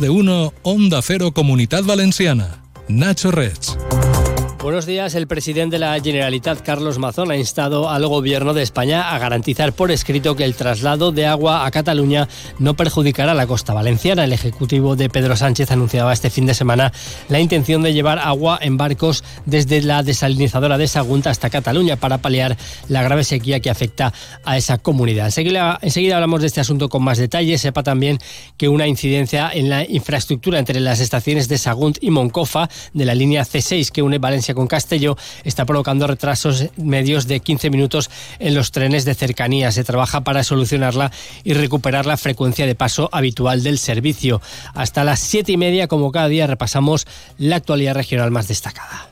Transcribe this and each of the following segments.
De uno, Onda Cero Comunidad Valenciana. Nacho Reds. Buenos días. El presidente de la Generalitat, Carlos Mazón, ha instado al Gobierno de España a garantizar por escrito que el traslado de agua a Cataluña no perjudicará la costa valenciana. El Ejecutivo de Pedro Sánchez anunciaba este fin de semana la intención de llevar agua en barcos desde la desalinizadora de Sagunta hasta Cataluña para paliar la grave sequía que afecta a esa comunidad. Enseguida, enseguida hablamos de este asunto con más detalles. Sepa también que una incidencia en la infraestructura entre las estaciones de Sagunt y Moncofa de la línea C6 que une Valencia con Castelló está provocando retrasos medios de 15 minutos en los trenes de cercanía. Se trabaja para solucionarla y recuperar la frecuencia de paso habitual del servicio. Hasta las siete y media, como cada día, repasamos la actualidad regional más destacada.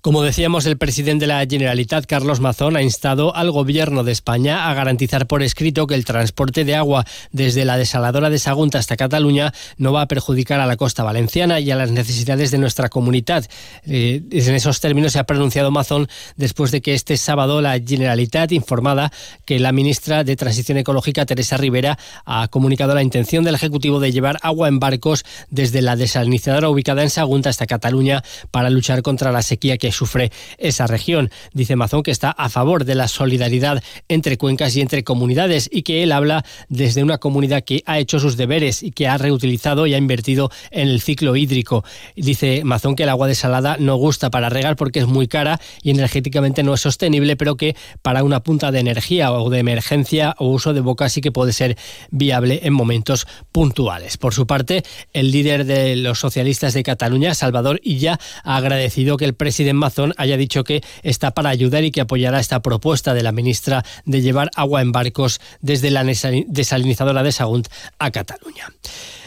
Como decíamos, el presidente de la Generalitat, Carlos Mazón, ha instado al Gobierno de España a garantizar por escrito que el transporte de agua desde la desaladora de Sagunta hasta Cataluña no va a perjudicar a la costa valenciana y a las necesidades de nuestra comunidad. Eh, en esos términos se ha pronunciado Mazón después de que este sábado la Generalitat informada que la ministra de Transición Ecológica, Teresa Rivera, ha comunicado la intención del Ejecutivo de llevar agua en barcos desde la desalinizadora ubicada en Sagunta hasta Cataluña para luchar contra la sequía que sufre esa región. Dice Mazón que está a favor de la solidaridad entre cuencas y entre comunidades y que él habla desde una comunidad que ha hecho sus deberes y que ha reutilizado y ha invertido en el ciclo hídrico. Dice Mazón que el agua desalada no gusta para regar porque es muy cara y energéticamente no es sostenible, pero que para una punta de energía o de emergencia o uso de boca sí que puede ser viable en momentos puntuales. Por su parte, el líder de los socialistas de Cataluña, Salvador Illa, ha agradecido que el presidente Amazon haya dicho que está para ayudar y que apoyará esta propuesta de la ministra de llevar agua en barcos desde la desalinizadora de Sagunt a Cataluña.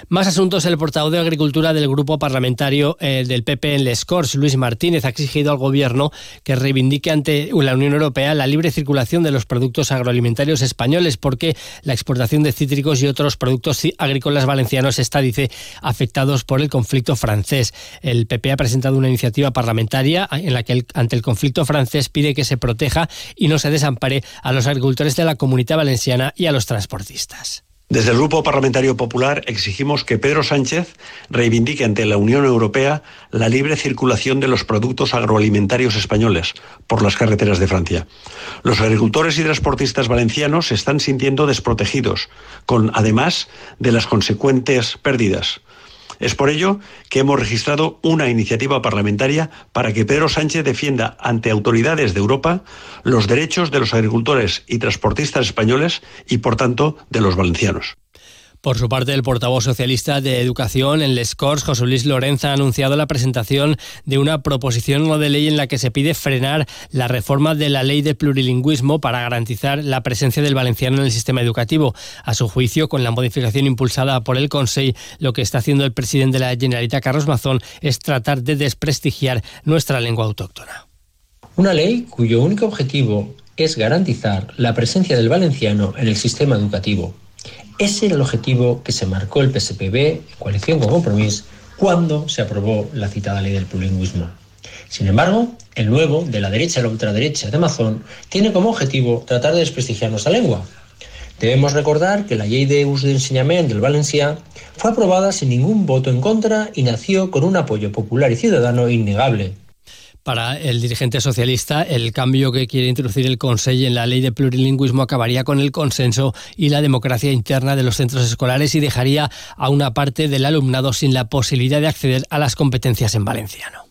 Más asuntos. El portavoz de Agricultura del Grupo Parlamentario eh, del PP en Les Corts, Luis Martínez, ha exigido al Gobierno que reivindique ante la Unión Europea la libre circulación de los productos agroalimentarios españoles, porque la exportación de cítricos y otros productos agrícolas valencianos está, dice, afectados por el conflicto francés. El PP ha presentado una iniciativa parlamentaria en la que, ante el conflicto francés, pide que se proteja y no se desampare a los agricultores de la comunidad valenciana y a los transportistas. Desde el Grupo Parlamentario Popular exigimos que Pedro Sánchez reivindique ante la Unión Europea la libre circulación de los productos agroalimentarios españoles por las carreteras de Francia. Los agricultores y transportistas valencianos se están sintiendo desprotegidos, con además de las consecuentes pérdidas es por ello que hemos registrado una iniciativa parlamentaria para que Pedro Sánchez defienda ante autoridades de Europa los derechos de los agricultores y transportistas españoles y, por tanto, de los valencianos. Por su parte, el portavoz socialista de Educación en Les Corts, José Luis Lorenza, ha anunciado la presentación de una proposición de ley en la que se pide frenar la reforma de la ley de plurilingüismo para garantizar la presencia del valenciano en el sistema educativo. A su juicio, con la modificación impulsada por el Consejo, lo que está haciendo el presidente de la Generalitat, Carlos Mazón, es tratar de desprestigiar nuestra lengua autóctona. Una ley cuyo único objetivo es garantizar la presencia del valenciano en el sistema educativo ese era el objetivo que se marcó el PSPB, en coalición con Compromís, cuando se aprobó la citada ley del plurilingüismo. Sin embargo, el nuevo, de la derecha a la ultraderecha de Amazon, tiene como objetivo tratar de desprestigiar nuestra lengua. Debemos recordar que la ley de uso de enseñamiento del Valencia fue aprobada sin ningún voto en contra y nació con un apoyo popular y ciudadano innegable. Para el dirigente socialista, el cambio que quiere introducir el Consejo en la ley de plurilingüismo acabaría con el consenso y la democracia interna de los centros escolares y dejaría a una parte del alumnado sin la posibilidad de acceder a las competencias en valenciano.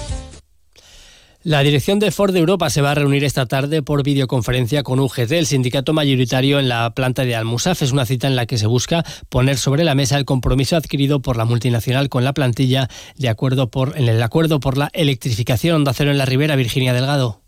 La dirección de Ford Europa se va a reunir esta tarde por videoconferencia con UGT, el sindicato mayoritario en la planta de Almusaf. Es una cita en la que se busca poner sobre la mesa el compromiso adquirido por la multinacional con la plantilla de acuerdo por, en el acuerdo por la electrificación. de acero en la Ribera, Virginia Delgado.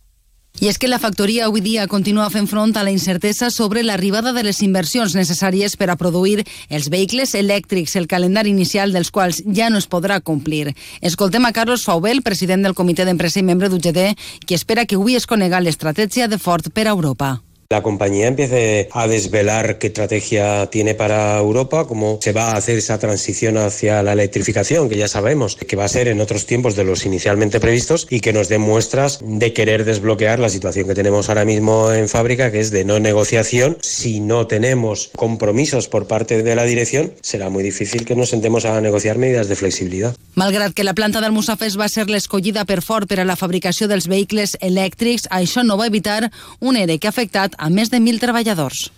I és que la factoria avui dia continua fent front a la incertesa sobre l'arribada de les inversions necessàries per a produir els vehicles elèctrics, el calendari inicial dels quals ja no es podrà complir. Escoltem a Carlos Faubel, president del comitè d'empresa i membre d'UGT, qui espera que avui es conega l'estratègia de Ford per a Europa la compañía empiece a desvelar qué estrategia tiene para Europa, cómo se va a hacer esa transición hacia la electrificación, que ya sabemos que va a ser en otros tiempos de los inicialmente previstos y que nos dé muestras de querer desbloquear la situación que tenemos ahora mismo en fábrica, que es de no negociación. Si no tenemos compromisos por parte de la dirección, será muy difícil que nos sentemos a negociar medidas de flexibilidad. Malgrat que la planta del Musafes va ser l'escollida per Ford per a la fabricació dels vehicles elèctrics, això no va evitar un ERE que ha afectat a més de mil treballadors.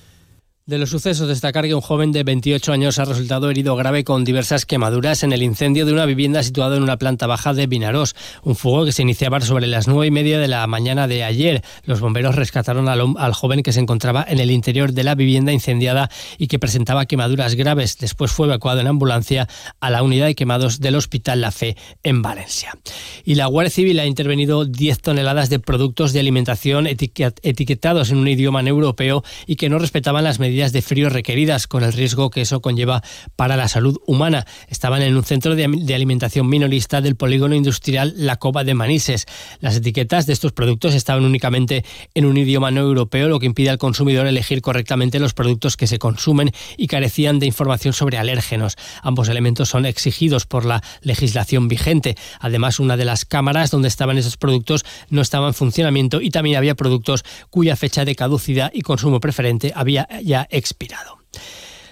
De los sucesos, destacar que un joven de 28 años ha resultado herido grave con diversas quemaduras en el incendio de una vivienda situada en una planta baja de Vinarós. Un fuego que se iniciaba sobre las nueve y media de la mañana de ayer. Los bomberos rescataron al, joven que se encontraba en el interior de la vivienda incendiada y que presentaba quemaduras graves. Después fue evacuado en ambulancia a la unidad de quemados del Hospital La Fe en Valencia. Y la Guardia Civil ha intervenido 10 toneladas de productos de alimentación etiquetados en un idioma europeo y que no respetaban las medidas de frío requeridas, con el riesgo que eso conlleva para la salud humana. Estaban en un centro de, alimentación minorista del polígono industrial La Cova de Manises. Las etiquetas de estos productos estaban únicamente en un idioma no europeo, lo que impide al consumidor elegir correctamente los productos que se consumen y carecían de información sobre alérgenos. Ambos elementos son exigidos por la legislación vigente. Además, una de las cámaras donde estaban esos productos no estaba en funcionamiento y también había productos cuya fecha de caducidad y consumo preferente había ya expirado.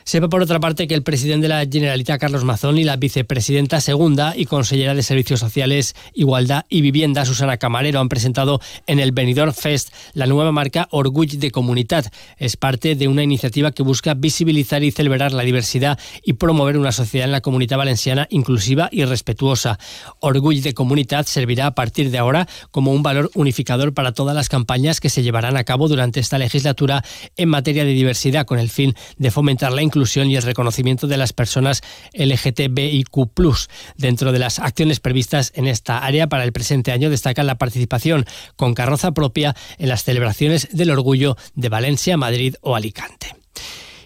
Sepa por otra parte que el presidente de la Generalitat, Carlos Mazón, y la vicepresidenta segunda y consellera de Servicios Sociales, Igualdad y Vivienda, Susana Camarero, han presentado en el Benidorm Fest la nueva marca Orgull de Comunidad. Es parte de una iniciativa que busca visibilizar y celebrar la diversidad y promover una sociedad en la comunidad valenciana inclusiva y respetuosa. Orgull de Comunidad servirá a partir de ahora como un valor unificador para todas las campañas que se llevarán a cabo durante esta legislatura en materia de diversidad con el fin de fomentar la inclusión y el reconocimiento de las personas LGTBIQ. Dentro de las acciones previstas en esta área para el presente año destaca la participación con carroza propia en las celebraciones del orgullo de Valencia, Madrid o Alicante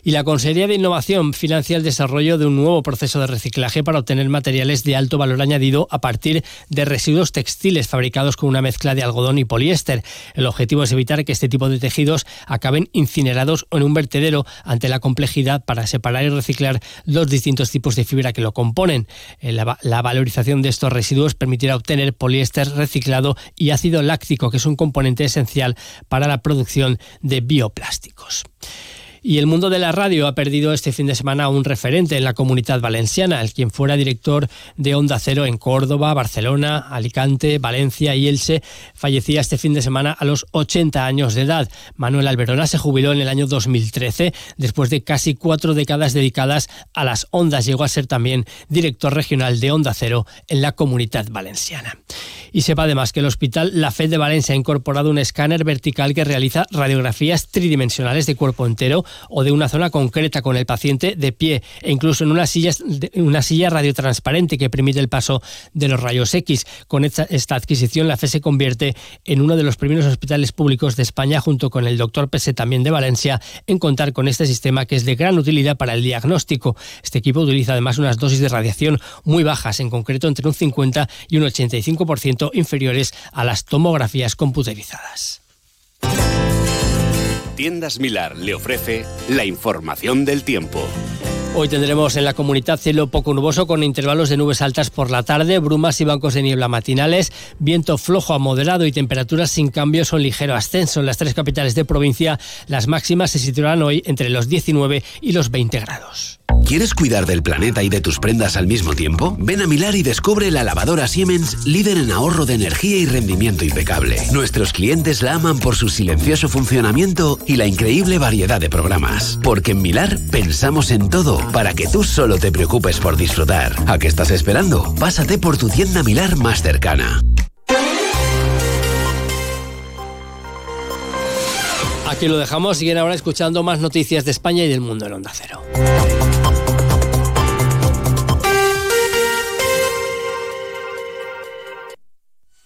y la Consejería de Innovación financia el desarrollo de un nuevo proceso de reciclaje para obtener materiales de alto valor añadido a partir de residuos textiles fabricados con una mezcla de algodón y poliéster. El objetivo es evitar que este tipo de tejidos acaben incinerados en un vertedero ante la complejidad para separar y reciclar los distintos tipos de fibra que lo componen. Eh, la, la valorización de estos residuos permitirá obtener poliéster reciclado y ácido láctico, que es un componente esencial para la producción de bioplásticos. Y el mundo de la radio ha perdido este fin de semana a un referente en la comunidad valenciana, el quien fuera director de Onda Cero en Córdoba, Barcelona, Alicante, Valencia y Elche, fallecía este fin de semana a los 80 años de edad. Manuel Alberona se jubiló en el año 2013, después de casi cuatro décadas dedicadas a las ondas. Llegó a ser también director regional de Onda Cero en la comunidad valenciana. Y sepa además que el Hospital La Fe de Valencia ha incorporado un escáner vertical que realiza radiografías tridimensionales de cuerpo entero o de una zona concreta con el paciente de pie e incluso en una silla, una silla radiotransparente que permite el paso de los rayos X. Con esta, esta adquisición, la FE se convierte en uno de los primeros hospitales públicos de España, junto con el doctor Pese también de Valencia, en contar con este sistema que es de gran utilidad para el diagnóstico. Este equipo utiliza además unas dosis de radiación muy bajas, en concreto entre un 50 y un 85% inferiores a las tomografías computerizadas. Tiendas Milar le ofrece la información del tiempo. Hoy tendremos en la comunidad cielo poco nuboso con intervalos de nubes altas por la tarde, brumas y bancos de niebla matinales, viento flojo a moderado y temperaturas sin cambios o ligero ascenso. En las tres capitales de provincia, las máximas se situarán hoy entre los 19 y los 20 grados. ¿Quieres cuidar del planeta y de tus prendas al mismo tiempo? Ven a Milar y descubre la lavadora Siemens, líder en ahorro de energía y rendimiento impecable. Nuestros clientes la aman por su silencioso funcionamiento y la increíble variedad de programas. Porque en Milar pensamos en todo para que tú solo te preocupes por disfrutar. ¿A qué estás esperando? Pásate por tu tienda Milar más cercana. Aquí lo dejamos, siguen ahora escuchando más noticias de España y del mundo en Onda Cero.